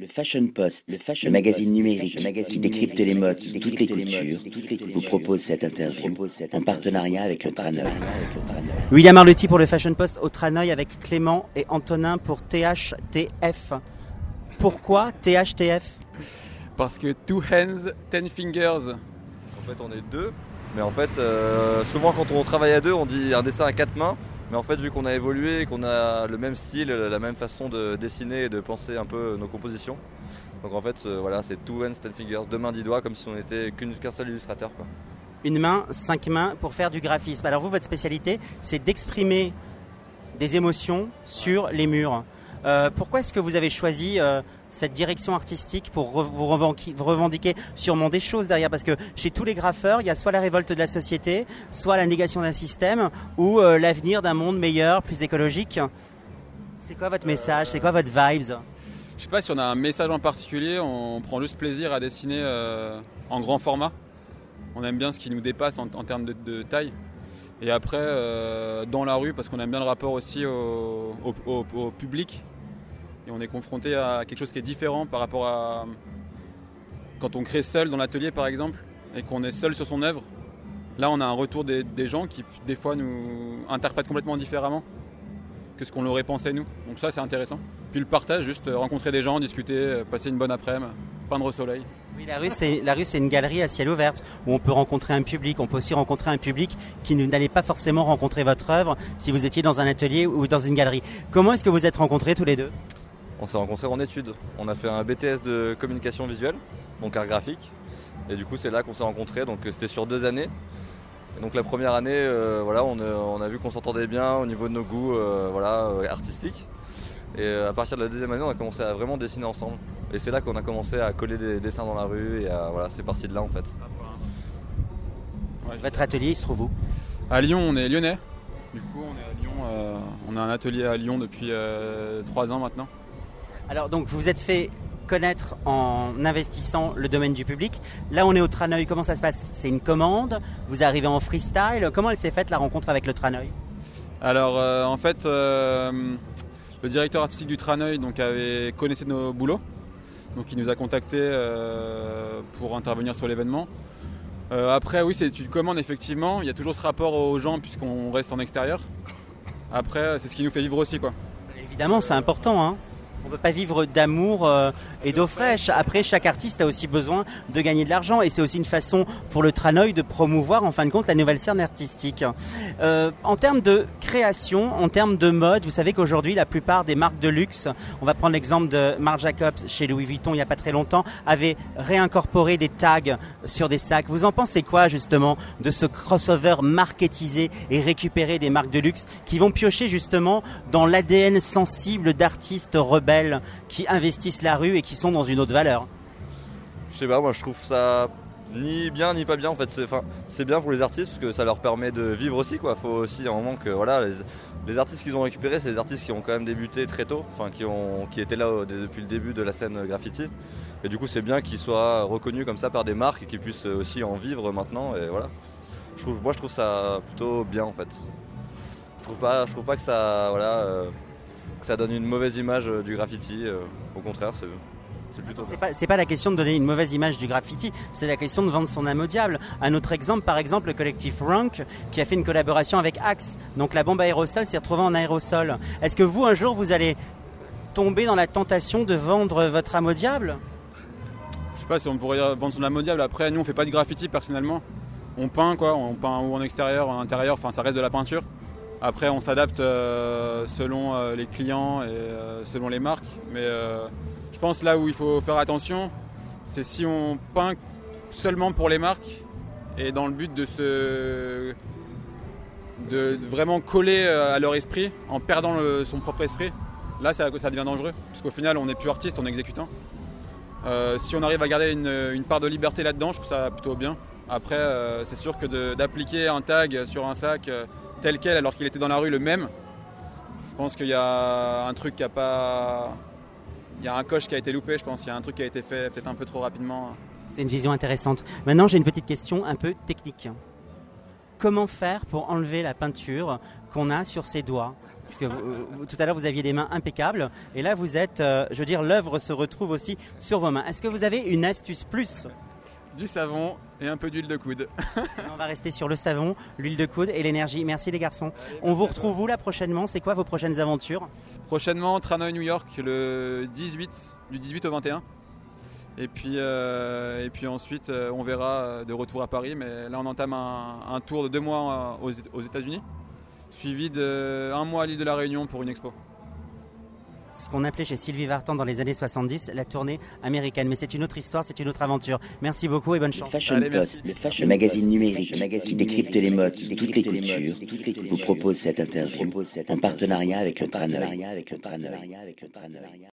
Le Fashion Post, le, fashion magazine numérique qui décrypte les modes de toutes les cultures, vous propose cette interview en partenariat avec le Tranoï. William Arlotti pour le Fashion Post au Tranoï avec Clément et Antonin pour THTF. Pourquoi THTF Parce que two hands, ten fingers. En fait, on est deux, mais en fait, euh, souvent quand on travaille à deux, on dit un dessin à quatre mains. Mais en fait, vu qu'on a évolué, qu'on a le même style, la même façon de dessiner et de penser un peu nos compositions, donc en fait, euh, voilà, c'est two hands, ten fingers, deux mains, dix doigts, comme si on était qu'un seul illustrateur. Quoi. Une main, cinq mains pour faire du graphisme. Alors vous, votre spécialité, c'est d'exprimer des émotions sur les murs. Euh, pourquoi est-ce que vous avez choisi euh, cette direction artistique pour vous, revendiquer, sûrement des choses derrière? Parce que chez tous les graffeurs, il y a soit la révolte de la société, soit la négation d'un système, ou euh, l'avenir d'un monde meilleur, plus écologique. C'est quoi votre message? C'est quoi votre vibes? Je sais pas si on a un message en particulier, on prend juste plaisir à dessiner en grand format. On aime bien ce qui nous dépasse en, termes de, taille. Et après, dans la rue, parce qu'on aime bien le rapport aussi au public, et on est confronté à quelque chose qui est différent par rapport à quand on crée seul dans l'atelier par exemple et qu'on est seul sur son œuvre. Là, on a un retour des, gens qui des fois nous interprètent complètement différemment que ce qu'on l'aurait pensé nous. Donc ça, c'est intéressant. Puis le partage, juste rencontrer des gens, discuter, passer une bonne après-midi, peindre au soleil. Oui, la rue, c'est, la rue, c'est une galerie à ciel ouvert où on peut rencontrer un public. On peut aussi rencontrer un public qui n'allait pas forcément rencontrer votre œuvre si vous étiez dans un atelier ou dans une galerie. Comment est-ce que vous êtes rencontrés tous les deux? On s'est rencontrés en études. On a fait un BTS de communication visuelle, donc art graphique. Et du coup, c'est là qu'on s'est rencontrés. Donc, c'était sur deux années. Donc, la première année, euh, voilà, on a, vu qu'on s'entendait bien au niveau de nos goûts euh, voilà, euh, artistiques. Et à partir de la deuxième année, on a commencé à vraiment dessiner ensemble. Et c'est là qu'on a commencé à coller des dessins dans la rue. Et voilà, c'est parti de là en fait. Votre atelier, il se trouve où? À Lyon, on est lyonnais. Du coup, on est à Lyon. on a un atelier à Lyon depuis trois ans maintenant. Alors donc vous vous êtes fait connaître en investissant le domaine du public. Là, on est au Traneuil. Comment ça se passe? C'est une commande? Vous arrivez en freestyle? Comment elle s'est faite la rencontre avec le Traneuil? Alors, euh, en fait, euh, le directeur artistique du Traneuil donc, avait connaissé nos boulots. Donc, il nous a contactés euh, pour intervenir sur l'événement. après, oui, c'est une commande, effectivement. Il y a toujours ce rapport aux gens puisqu'on reste en extérieur. Après, c'est ce qui nous fait vivre aussi. quoi. Évidemment, c'est important. Hein on peut pas vivre d'amour euh, et d'eau fraîche. Après, chaque artiste a aussi besoin de gagner de l'argent et c'est aussi une façon pour le Tranoï de promouvoir en fin de compte la nouvelle scène artistique. Euh, en termes de création, en termes de mode, vous savez qu'aujourd'hui la plupart des marques de luxe, on va prendre l'exemple de Marc Jacobs chez Louis Vuitton il n'y a pas très longtemps, avaient réincorporé des tags sur des sacs. Vous en pensez quoi justement de ce crossover marketisé et récupérer des marques de luxe qui vont piocher justement dans l'ADN sensible d'artistes rebelles qui investissent la rue et qui sont dans une autre valeur Je sais pas, moi je trouve ça ni bien ni pas bien en fait. C'est bien pour les artistes parce que ça leur permet de vivre aussi quoi. Faut aussi un moment que voilà les, artistes qu'ils ont récupérés, c'est des artistes qui ont quand même débuté très tôt, enfin qui qui étaient là depuis le début de la scène graffiti. Et du coup c'est bien qu'ils soient reconnus comme ça par des marques et qu'ils puissent aussi en vivre maintenant. Et voilà. Je trouve, moi je trouve ça plutôt bien en fait. Je trouve pas, je trouve pas que ça voilà. Euh, que ça donne une mauvaise image euh, du graffiti. Euh, au contraire, c'est c'est pas, pas, la question de donner une mauvaise image du graffiti, c'est la question de vendre son âme au diable. Un autre exemple, par exemple, le collectif Rank qui a fait une collaboration avec Axe. Donc la bombe aérosol s'est retrouvée en aérosol. Est-ce que vous, un jour, vous allez tomber dans la tentation de vendre votre âme au diable? Je sais pas si on pourrait vendre son âme au diable. Après, nous, on fait pas de graffiti personnellement. On peint, quoi. On peint ou en extérieur, ou en intérieur. Enfin, ça reste de la peinture. Après, on s'adapte euh, selon euh, les clients et euh, selon les marques. Mais je pense là où il faut faire attention, c'est si on peint seulement pour les marques et dans le but de se de, vraiment coller à leur esprit en perdant son propre esprit. Là, ça, devient dangereux, parce qu'au final, on n'est plus artiste, on est exécutant. si on arrive à garder une part de liberté là-dedans, je trouve ça plutôt bien. Après, c'est sûr que d'appliquer un tag sur un sac tel quel alors qu'il était dans la rue le même, je pense qu'il y a un truc qui a pas. Il y a un coche qui a été loupé, je pense. Il y a un truc qui a été fait peut-être un peu trop rapidement. C'est une vision intéressante. Maintenant, j'ai une petite question un peu technique. comment faire pour enlever la peinture qu'on a sur ses doigts? Parce que tout à l'heure vous aviez des mains impeccables et là vous êtes, euh, je veux dire, l'œuvre se retrouve aussi sur vos mains. Est-ce que vous avez une astuce plus? Du savon et un peu d'huile de coude. On va rester sur le savon, l'huile de coude et l'énergie. Merci les garçons. On vous retrouve où là prochainement C'est quoi vos prochaines aventures? Prochainement, Tranoï New York le 18, du 18 au 21. Et puis, euh, et puis ensuite, euh, on verra de retour à Paris. Mais là, on entame un, tour de deux mois aux États-Unis suivi d'un mois à l'île de la Réunion pour une expo. Ce qu'on appelait chez Sylvie Vartan dans les années 70 la tournée américaine. Mais c'est une autre histoire, c'est une autre aventure. Merci beaucoup et bonne chance. Le Fashion Post, le, magazine numérique qui décrypte les modes, toutes les cultures, vous propose cette interview en partenariat avec le Traneur.